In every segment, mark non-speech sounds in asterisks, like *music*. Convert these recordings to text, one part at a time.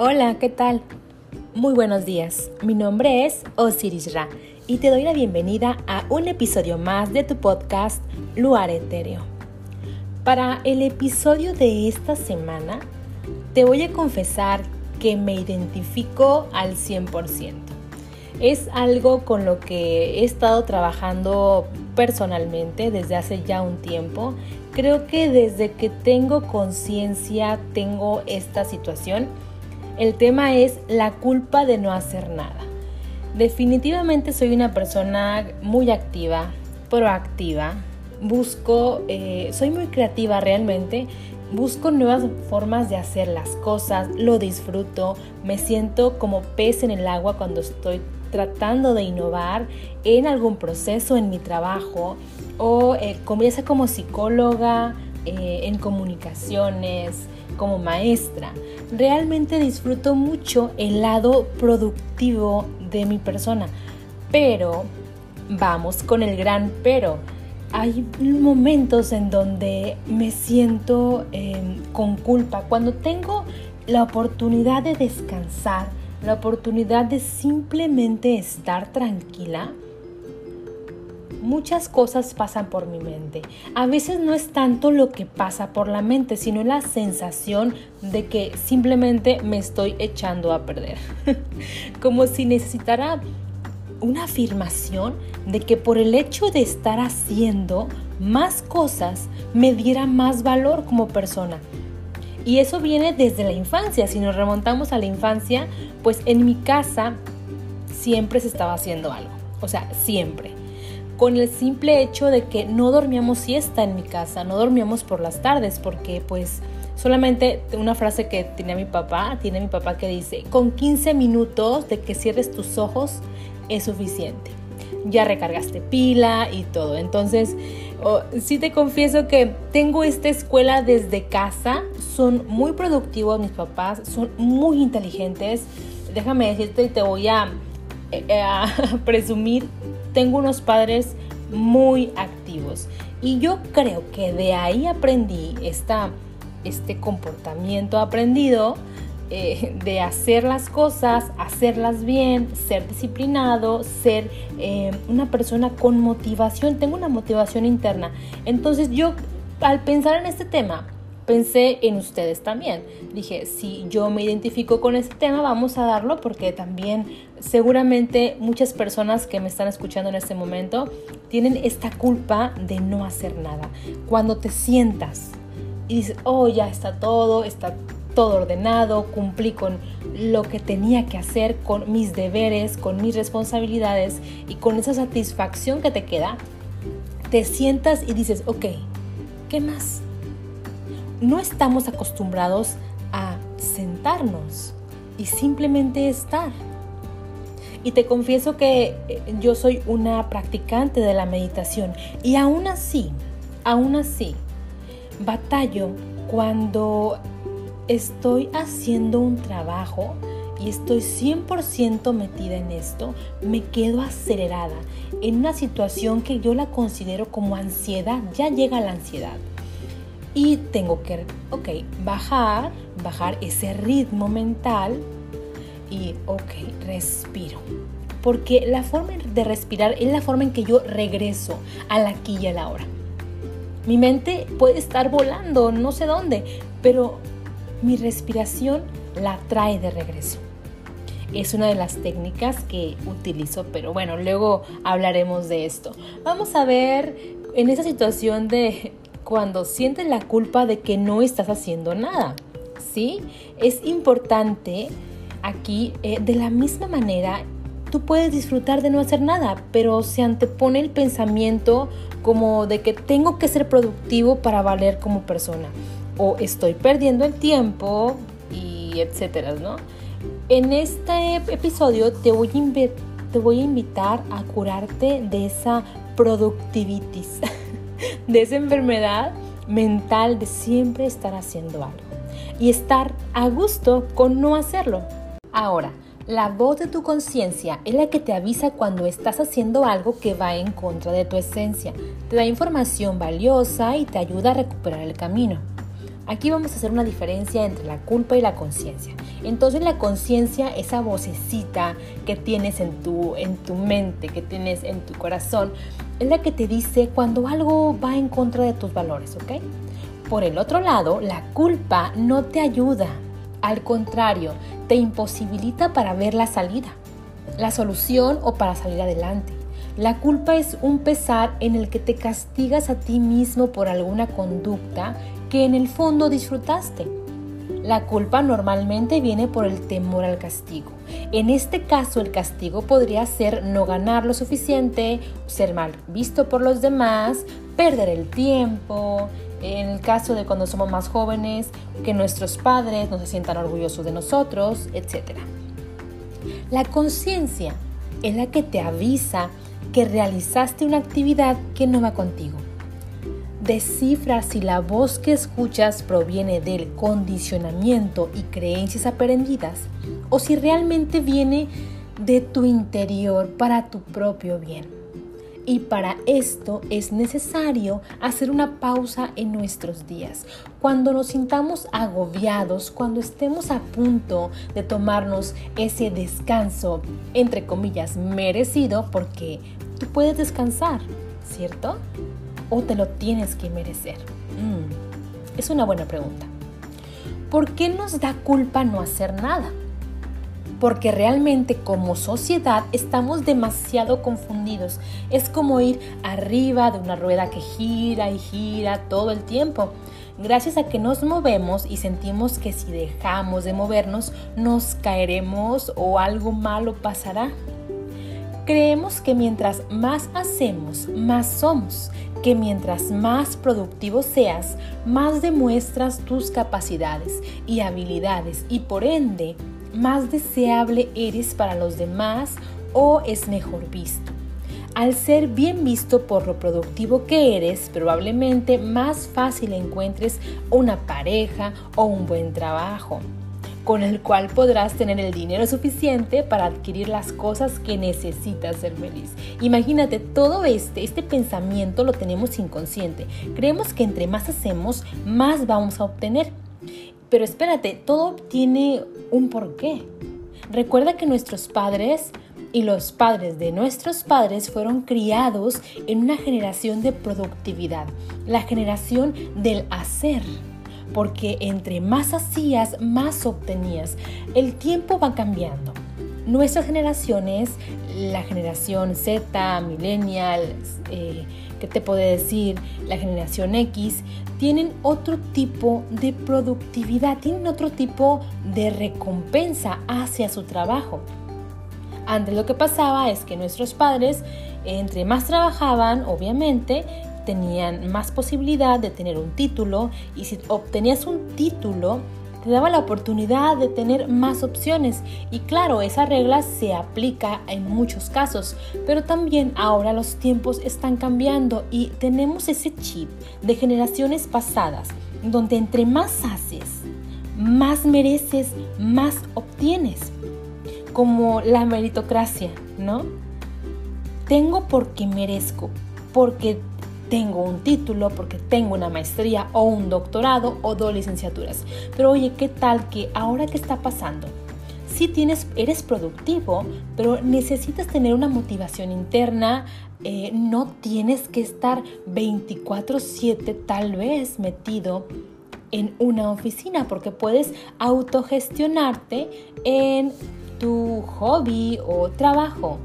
Hola, ¿qué tal? Muy buenos días. Mi nombre es Osiris Ra y te doy la bienvenida a un episodio más de tu podcast Luar Etéreo. Para el episodio de esta semana, te voy a confesar que me identifico al 100%. Es algo con lo que he estado trabajando personalmente desde hace ya un tiempo. Creo que desde que tengo conciencia tengo esta situación el tema es la culpa de no hacer nada. Definitivamente soy una persona muy activa, proactiva. Busco, eh, soy muy creativa realmente. Busco nuevas formas de hacer las cosas, lo disfruto, me siento como pez en el agua cuando estoy tratando de innovar en algún proceso en mi trabajo o eh, sea como psicóloga, eh, en comunicaciones, como maestra. Realmente disfruto mucho el lado productivo de mi persona. Pero, vamos con el gran pero. Hay momentos en donde me siento em, con culpa. Cuando tengo la oportunidad de descansar, la oportunidad de simplemente estar tranquila, muchas cosas pasan por mi mente. A veces no es tanto lo que pasa por la mente, sino la sensación de que simplemente me estoy echando a perder. *laughs* Como si necesitara una afirmación de que por el hecho de estar haciendo más cosas me diera más valor como persona. Y eso viene desde la infancia. Si nos remontamos a la infancia, pues en mi casa siempre se estaba haciendo algo. O sea, siempre con el simple hecho de que no dormíamos siesta en mi casa, no dormíamos por las tardes, porque pues solamente una frase que tiene mi papá, tiene mi papá que dice, con 15 minutos de que cierres tus ojos es suficiente. Ya recargaste pila y todo. Entonces, sí te confieso que tengo esta escuela desde casa. Son muy productivos mis papás, son muy inteligentes. Déjame decirte y te voy a, eh, a *laughs* presumir tengo unos padres muy activos y yo creo que de ahí aprendí esta, este comportamiento aprendido eh, de hacer las cosas, hacerlas bien, ser disciplinado, ser eh, una persona con motivación. Tengo una motivación interna. Entonces yo al pensar en este tema, pensé en ustedes también. Dije, si yo me identifico con este tema, vamos a darlo porque también seguramente muchas personas que me están escuchando en este momento tienen esta culpa de no hacer nada. Cuando te sientas y dices, oh, ya está todo, está todo ordenado, cumplí con lo que tenía que hacer, con mis deberes, con mis responsabilidades y con esa satisfacción que te queda, te sientas y dices, ok, ¿qué más? No estamos acostumbrados a sentarnos y simplemente estar. Y te confieso que eh, yo soy una practicante de la meditación y aún así, aún así, batallo cuando estoy haciendo un trabajo y estoy 100% metida en esto, me quedo acelerada en una situación que yo la considero como ansiedad, ya llega la ansiedad y tengo que, ok, bajar, bajar ese ritmo mental y, ok, respiro. Porque la forma de respirar es la forma en que yo regreso al aquí y a la hora. Mi mente puede estar volando, no sé dónde, pero mi respiración la trae de regreso. Es una de las técnicas que utilizo, pero bueno, luego hablaremos de esto. Vamos a ver en esa situación de cuando sientes la culpa de que no estás haciendo nada. ¿Sí? Es importante aquí, eh, de la misma manera, tú puedes disfrutar de no hacer nada, pero se antepone el pensamiento como de que tengo que ser productivo para valer como persona. O estoy perdiendo el tiempo y etcétera, ¿no? En este episodio te voy a, te voy a invitar a curarte de esa productivitis. *laughs* de esa enfermedad mental de siempre estar haciendo algo y estar a gusto con no hacerlo. Ahora, la voz de tu conciencia es la que te avisa cuando estás haciendo algo que va en contra de tu esencia. Te da información valiosa y te ayuda a recuperar el camino. Aquí vamos a hacer una diferencia entre la culpa y la conciencia. Entonces la conciencia, esa vocecita que tienes en tu, en tu mente, que tienes en tu corazón, es la que te dice cuando algo va en contra de tus valores, ¿ok? Por el otro lado, la culpa no te ayuda, al contrario, te imposibilita para ver la salida, la solución o para salir adelante. La culpa es un pesar en el que te castigas a ti mismo por alguna conducta que en el fondo disfrutaste. La culpa normalmente viene por el temor al castigo. En este caso el castigo podría ser no ganar lo suficiente, ser mal visto por los demás, perder el tiempo, en el caso de cuando somos más jóvenes, que nuestros padres no se sientan orgullosos de nosotros, etc. La conciencia es la que te avisa que realizaste una actividad que no va contigo Descifra si la voz que escuchas proviene del condicionamiento y creencias aprendidas o si realmente viene de tu interior para tu propio bien. Y para esto es necesario hacer una pausa en nuestros días. Cuando nos sintamos agobiados, cuando estemos a punto de tomarnos ese descanso, entre comillas, merecido, porque tú puedes descansar, ¿cierto? O te lo tienes que merecer? Mm, es una buena pregunta. ¿Por qué nos da culpa no hacer nada? Porque realmente como sociedad estamos demasiado confundidos. Es como ir arriba de una rueda que gira y gira todo el tiempo. Gracias a que nos movemos y sentimos que si dejamos de movernos nos caeremos o algo malo pasará. Creemos que mientras más hacemos, más somos, que mientras más productivo seas, más demuestras tus capacidades y habilidades y por ende, más deseable eres para los demás o es mejor visto. Al ser bien visto por lo productivo que eres, probablemente más fácil encuentres una pareja o un buen trabajo con el cual podrás tener el dinero suficiente para adquirir las cosas que necesitas ser feliz. Imagínate, todo este, este pensamiento lo tenemos inconsciente. Creemos que entre más hacemos, más vamos a obtener. Pero espérate, todo tiene un porqué. Recuerda que nuestros padres y los padres de nuestros padres fueron criados en una generación de productividad, la generación del hacer porque entre más hacías, más obtenías. El tiempo va cambiando. Nuestras generaciones, la generación Z, millennial, eh, ¿qué te puedo decir? La generación X, tienen otro tipo de productividad, tienen otro tipo de recompensa hacia su trabajo. Antes lo que pasaba es que nuestros padres, entre más trabajaban, obviamente, tenían más posibilidad de tener un título y si obtenías un título te daba la oportunidad de tener más opciones y claro, esa regla se aplica en muchos casos, pero también ahora los tiempos están cambiando y tenemos ese chip de generaciones pasadas donde entre más haces, más mereces, más obtienes, como la meritocracia, ¿no? Tengo porque merezco, porque tengo un título, porque tengo una maestría o un doctorado o dos licenciaturas. Pero oye, ¿qué tal que ahora qué está pasando? Si tienes, eres productivo, pero necesitas tener una motivación interna, eh, no tienes que estar 24/7 tal vez metido en una oficina porque puedes autogestionarte en tu hobby o trabajo.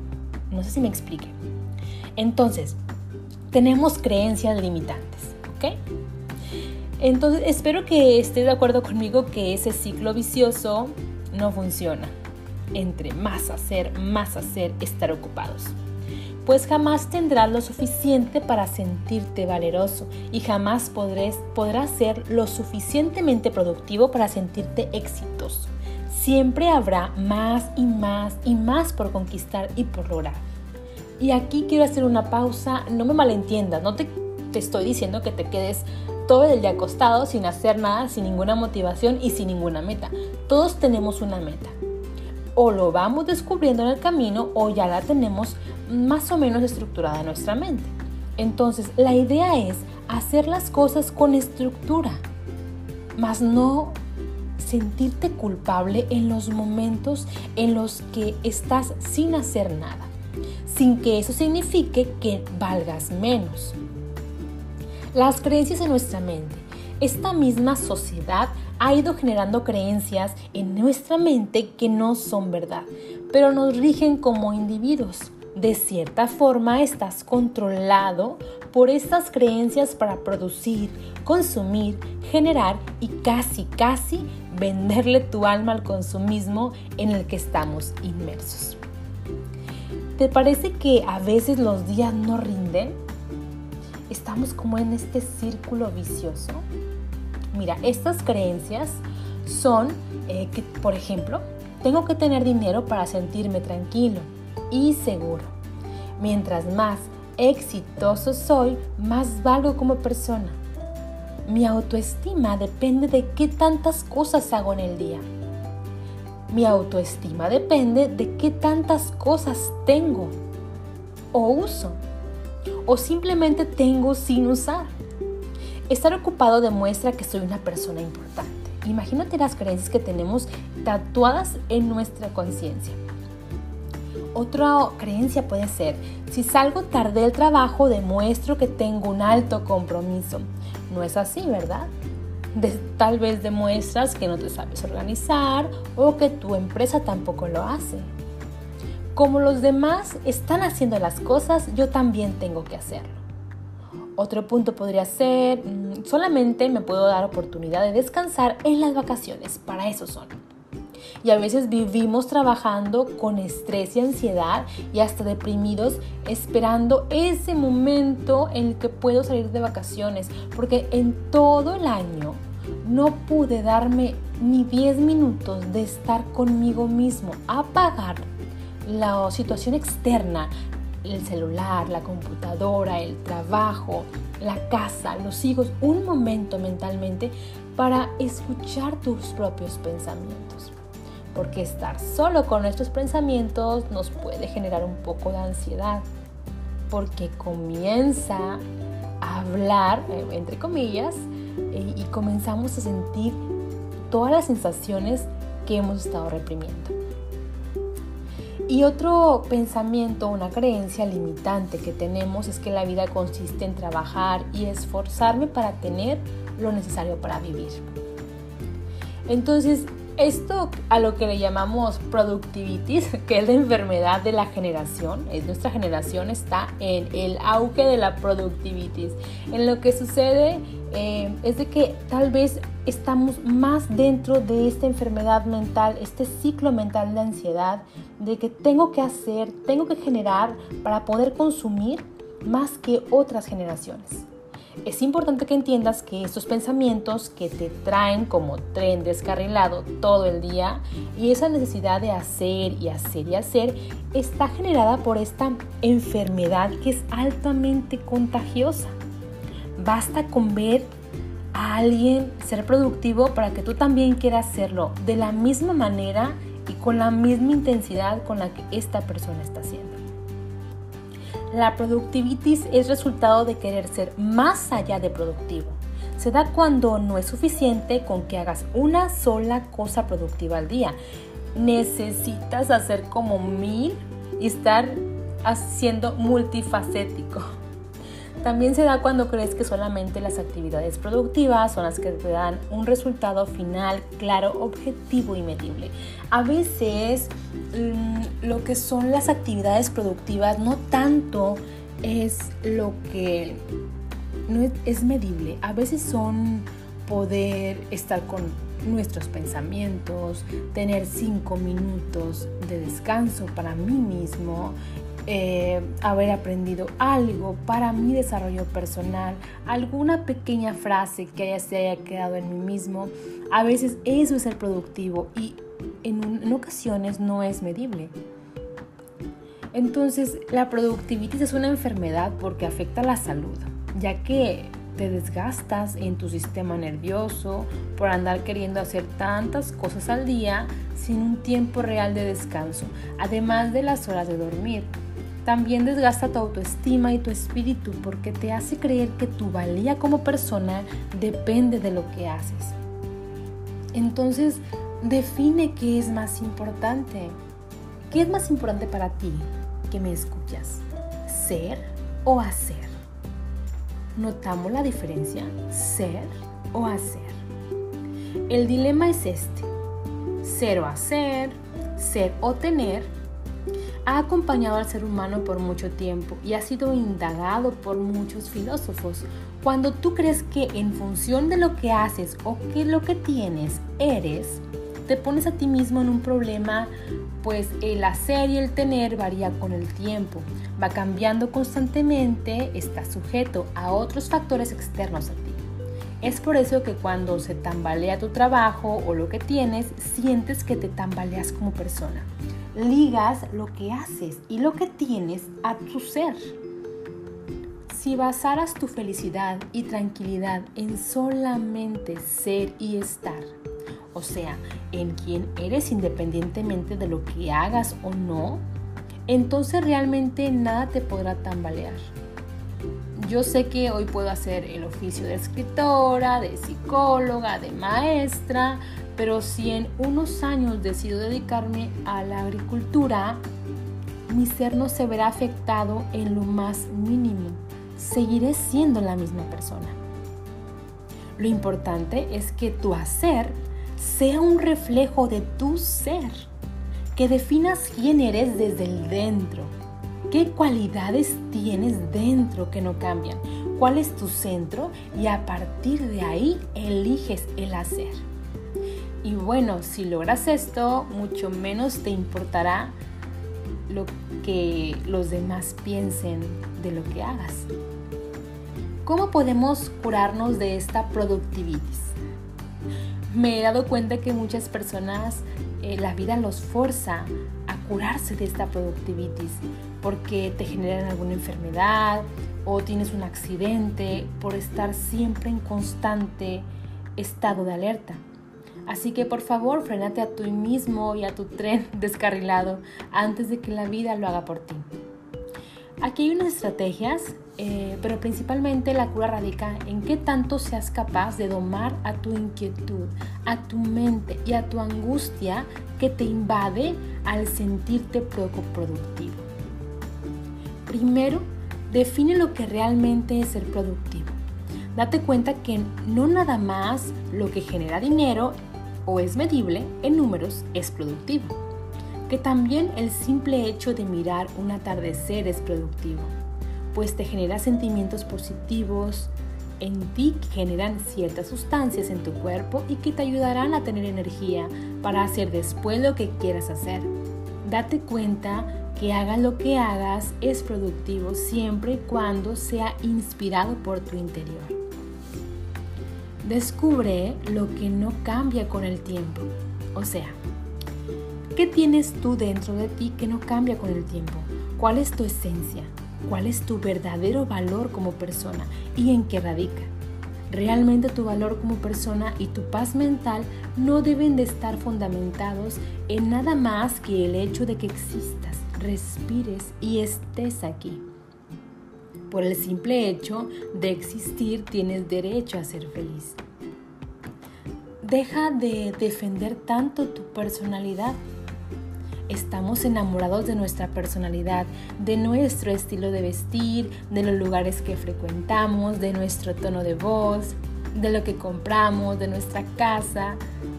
No sé si me explique. Entonces, tenemos creencias limitantes, ¿ok? Entonces espero que estés de acuerdo conmigo que ese ciclo vicioso no funciona. Entre más hacer, más hacer, estar ocupados. Pues jamás tendrás lo suficiente para sentirte valeroso y jamás podrás ser lo suficientemente productivo para sentirte exitoso. Siempre habrá más y más y más por conquistar y por lograr. Y aquí quiero hacer una pausa, no me malentiendas, no te, te estoy diciendo que te quedes todo el día acostado sin hacer nada, sin ninguna motivación y sin ninguna meta. Todos tenemos una meta. O lo vamos descubriendo en el camino o ya la tenemos más o menos estructurada en nuestra mente. Entonces, la idea es hacer las cosas con estructura. mas no sentirte culpable en los momentos en los que estás sin hacer nada, sin que eso signifique que valgas menos. Las creencias en nuestra mente. Esta misma sociedad ha ido generando creencias en nuestra mente que no son verdad, pero nos rigen como individuos. De cierta forma estás controlado por estas creencias para producir, consumir, generar y casi, casi venderle tu alma al consumismo en el que estamos inmersos. ¿Te parece que a veces los días no rinden? Estamos como en este círculo vicioso. Mira, estas creencias son eh, que, por ejemplo, tengo que tener dinero para sentirme tranquilo y seguro. Mientras más exitoso soy, más valgo como persona. Mi autoestima depende de qué tantas cosas hago en el día. Mi autoestima depende de qué tantas cosas tengo o uso o simplemente tengo sin usar. Estar ocupado demuestra que soy una persona importante. Imagínate las creencias que tenemos tatuadas en nuestra conciencia. Otra creencia puede ser, si salgo tarde del trabajo, demuestro que tengo un alto compromiso. No es así, ¿verdad? Tal vez demuestras que no te sabes organizar o que tu empresa tampoco lo hace. Como los demás están haciendo las cosas, yo también tengo que hacerlo. Otro punto podría ser, mm, solamente me puedo dar oportunidad de descansar en las vacaciones, para eso son y a veces vivimos trabajando con estrés y ansiedad y hasta deprimidos esperando ese momento en el que puedo salir de vacaciones. Porque en todo el año no pude darme ni 10 minutos de estar conmigo mismo, apagar la situación externa, el celular, la computadora, el trabajo, la casa, los hijos, un momento mentalmente para escuchar tus propios pensamientos porque estar solo con nuestros pensamientos nos puede generar un poco de ansiedad, porque comienza a hablar, eh, entre comillas, eh, y comenzamos a sentir todas las sensaciones que hemos estado reprimiendo. Y otro pensamiento, una creencia limitante que tenemos es que la vida consiste en trabajar y esforzarme para tener lo necesario para vivir. Entonces, esto a lo que le llamamos productivitis, *laughs* que es la enfermedad de la generación, es nuestra generación está en el auge de la productivitis. En lo que sucede eh, es de que tal vez estamos más dentro de esta enfermedad mental, este ciclo mental de ansiedad, de que tengo que hacer, tengo que generar para poder consumir más que otras generaciones. Es importante que entiendas que estos pensamientos que te traen como tren descarrilado todo el día y esa necesidad de hacer y hacer y hacer está generada por esta enfermedad que es altamente contagiosa. Basta con ver a alguien ser productivo para que tú también quieras hacerlo de la misma manera y con la misma intensidad con la que esta persona está haciendo. La productivitis es resultado de querer ser más allá de productivo. Se da cuando no es suficiente con que hagas una sola cosa productiva al día. Necesitas hacer como mil y estar haciendo multifacético. También se da cuando crees que solamente las actividades productivas son las que te dan un resultado final claro, objetivo y medible. A veces mm, lo que son las actividades productivas no tanto es lo que no es medible. A veces son poder estar con nuestros pensamientos, tener cinco minutos de descanso para mí mismo, eh, haber aprendido algo para mi desarrollo personal, alguna pequeña frase que haya, se haya quedado en mí mismo. A veces eso es el productivo y en, ocasiones no es medible. Entonces, la productividad es una enfermedad porque afecta la salud, ya que te desgastas en tu sistema nervioso por andar queriendo hacer tantas cosas al día sin un tiempo real de descanso, además de las horas de dormir. También desgasta tu autoestima y tu espíritu porque te hace creer que tu valía como persona depende de lo que haces. Entonces, define qué es más importante. ¿Qué es más importante para ti que me escuchas? ¿Ser o hacer? ¿Notamos la diferencia? ¿Ser o hacer? El dilema es este. Ser o hacer, ser o tener, ha acompañado al ser humano por mucho tiempo y ha sido indagado por muchos filósofos. Cuando tú crees que en función de lo que haces o que lo que tienes eres, te pones a ti mismo en un problema, pues el hacer y el tener varía con el tiempo, va cambiando constantemente, está sujeto a otros factores externos a ti. Es por eso que cuando se tambalea tu trabajo o lo que tienes, sientes que te tambaleas como persona. Ligas lo que haces y lo que tienes a tu ser. Si basaras tu felicidad y tranquilidad en solamente ser y estar, o sea, en quien eres independientemente de lo que hagas o no, entonces realmente nada te podrá tambalear. Yo sé que hoy puedo hacer el oficio de escritora, de psicóloga, de maestra, pero si en unos años decido dedicarme a la agricultura, mi ser no se verá afectado en lo más mínimo. Seguiré siendo la misma persona. Lo importante es que tu hacer sea un reflejo de tu ser, que definas quién eres desde el dentro, qué cualidades tienes dentro que no cambian, cuál es tu centro y a partir de ahí eliges el hacer. Y bueno, si logras esto, mucho menos te importará lo que los demás piensen de lo que hagas. ¿Cómo podemos curarnos de esta productivitis? me he dado cuenta que muchas personas eh, la vida los forza a curarse de esta productivitis porque te generan alguna enfermedad o tienes un accidente por estar siempre en constante estado de alerta. Así que por favor, frenate a ti mismo y a tu tren *laughs* descarrilado antes de que la vida lo haga por ti. Aquí hay unas estrategias, eh, pero principalmente la cura radica en qué tanto seas capaz de domar a tu inquietud, a tu mente y a tu angustia que te invade al sentirte poco productivo. Primero, define lo que realmente es ser productivo. Date cuenta que no nada más lo que genera dinero o es medible en números es productivo que también el simple hecho de mirar un atardecer es productivo, pues te genera sentimientos positivos en ti que generan ciertas sustancias en tu cuerpo y que te ayudarán a tener energía para hacer después lo que quieras hacer. Date cuenta que hagas lo que hagas es productivo siempre y cuando sea inspirado por tu interior. Descubre lo que no cambia con el tiempo, o sea, ¿Qué tienes tú dentro de ti que no cambia con el tiempo? ¿Cuál es tu esencia? ¿Cuál es tu verdadero valor como persona y en qué radica? Realmente tu valor como persona y tu paz mental no deben de estar fundamentados en nada más que el hecho de que existas, respires y estés aquí. Por el simple hecho de existir tienes derecho a ser feliz. Deja de defender tanto tu personalidad estamos enamorados de nuestra personalidad, de nuestro estilo de vestir, de los lugares que frecuentamos, de nuestro tono de voz, de lo que compramos, de nuestra casa.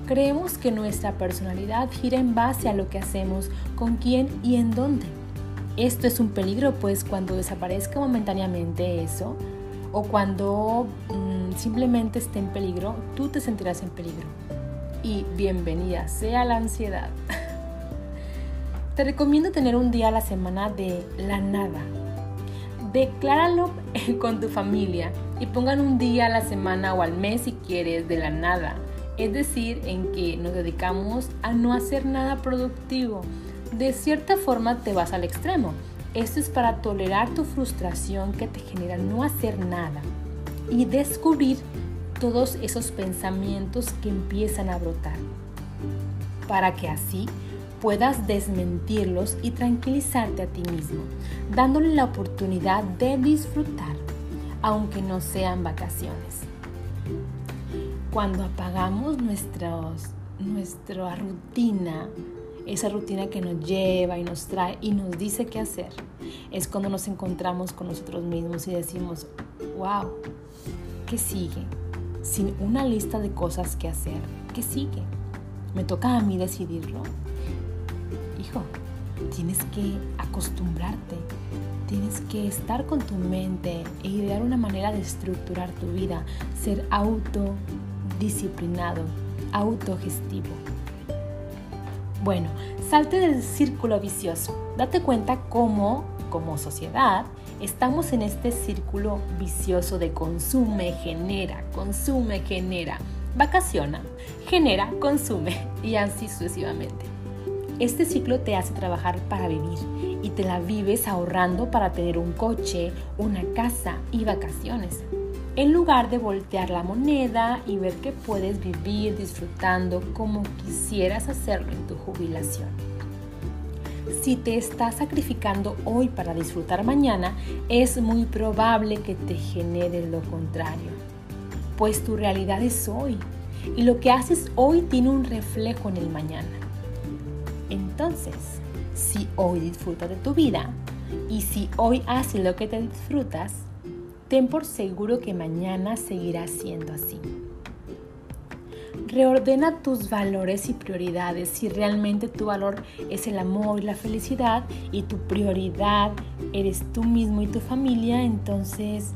Creemos que nuestra personalidad gira en base a lo que hacemos, con quién y en dónde. Esto es un peligro, pues cuando desaparezca momentáneamente eso, o cuando mm, simplemente esté en peligro, tú te sentirás en peligro. Y bienvenida sea la ansiedad. *laughs* Te recomiendo tener un día a la semana de la nada. Decláralo *laughs* con tu familia y pongan un día a la semana o al mes si quieres de la nada. Es decir, en que nos dedicamos a no hacer nada productivo. De cierta forma te vas al extremo. Esto es para tolerar tu frustración que te genera no hacer nada y descubrir todos esos pensamientos que empiezan a brotar. Para que así puedas desmentirlos y tranquilizarte a ti mismo, dándole la oportunidad de disfrutar, aunque no sean vacaciones. cuando apagamos nuestros, nuestra rutina, esa rutina que nos lleva y nos trae y nos dice qué hacer, es cuando nos encontramos con nosotros mismos y decimos, wow, ¿qué sigue? Sin una lista de cosas que hacer, ¿qué sigue? Me toca a mí decidirlo. Hijo, tienes que acostumbrarte, tienes que estar con tu mente e idear una manera de estructurar tu vida, ser autodisciplinado, autogestivo. Bueno, salte del círculo vicioso. Date cuenta cómo, como sociedad, estamos en este círculo vicioso de consume, genera, consume, genera, vacaciona, genera, consume y así sucesivamente. Este ciclo te hace trabajar para vivir y te la vives ahorrando para tener un coche, una casa y vacaciones, en lugar de voltear la moneda y ver que puedes vivir disfrutando como quisieras hacerlo en tu jubilación. Si te estás sacrificando hoy para disfrutar mañana, es muy probable que te genere lo contrario, pues tu realidad es hoy y lo que haces hoy tiene un reflejo en el mañana. Entonces, si hoy disfrutas de tu vida y si hoy haces lo que te disfrutas, ten por seguro que mañana seguirá siendo así. Reordena tus valores y prioridades. Si realmente tu valor es el amor y la felicidad y tu prioridad eres tú mismo y tu familia, entonces,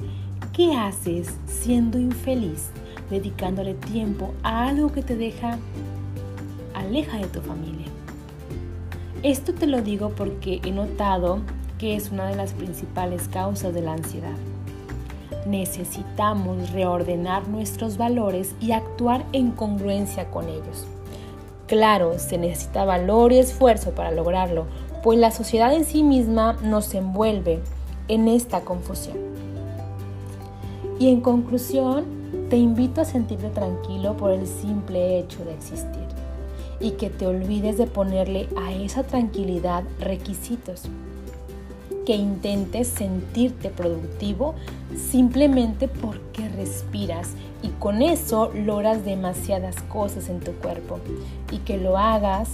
¿qué haces siendo infeliz dedicándole tiempo a algo que te deja aleja de tu familia? Esto te lo digo porque he notado que es una de las principales causas de la ansiedad. Necesitamos reordenar nuestros valores y actuar en congruencia con ellos. Claro, se necesita valor y esfuerzo para lograrlo, pues la sociedad en sí misma nos envuelve en esta confusión. Y en conclusión, te invito a sentirte tranquilo por el simple hecho de existir y que te olvides de ponerle a esa tranquilidad requisitos. Que intentes sentirte productivo simplemente porque respiras y con eso logras demasiadas cosas en tu cuerpo y que lo hagas,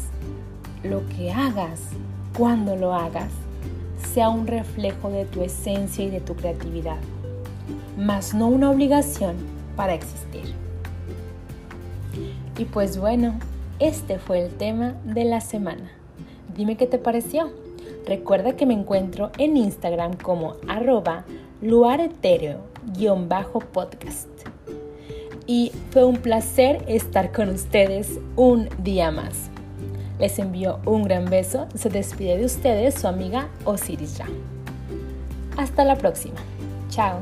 lo que hagas, cuando lo hagas, sea un reflejo de tu esencia y de tu creatividad, más no una obligación para existir. Y pues bueno, este fue el tema de la semana. Dime qué te pareció. Recuerda que me encuentro en Instagram como arroba luaretereo-podcast. Y fue un placer estar con ustedes un día más. Les envío un gran beso. Se despide de ustedes su amiga Osiris Hasta la próxima. Chao.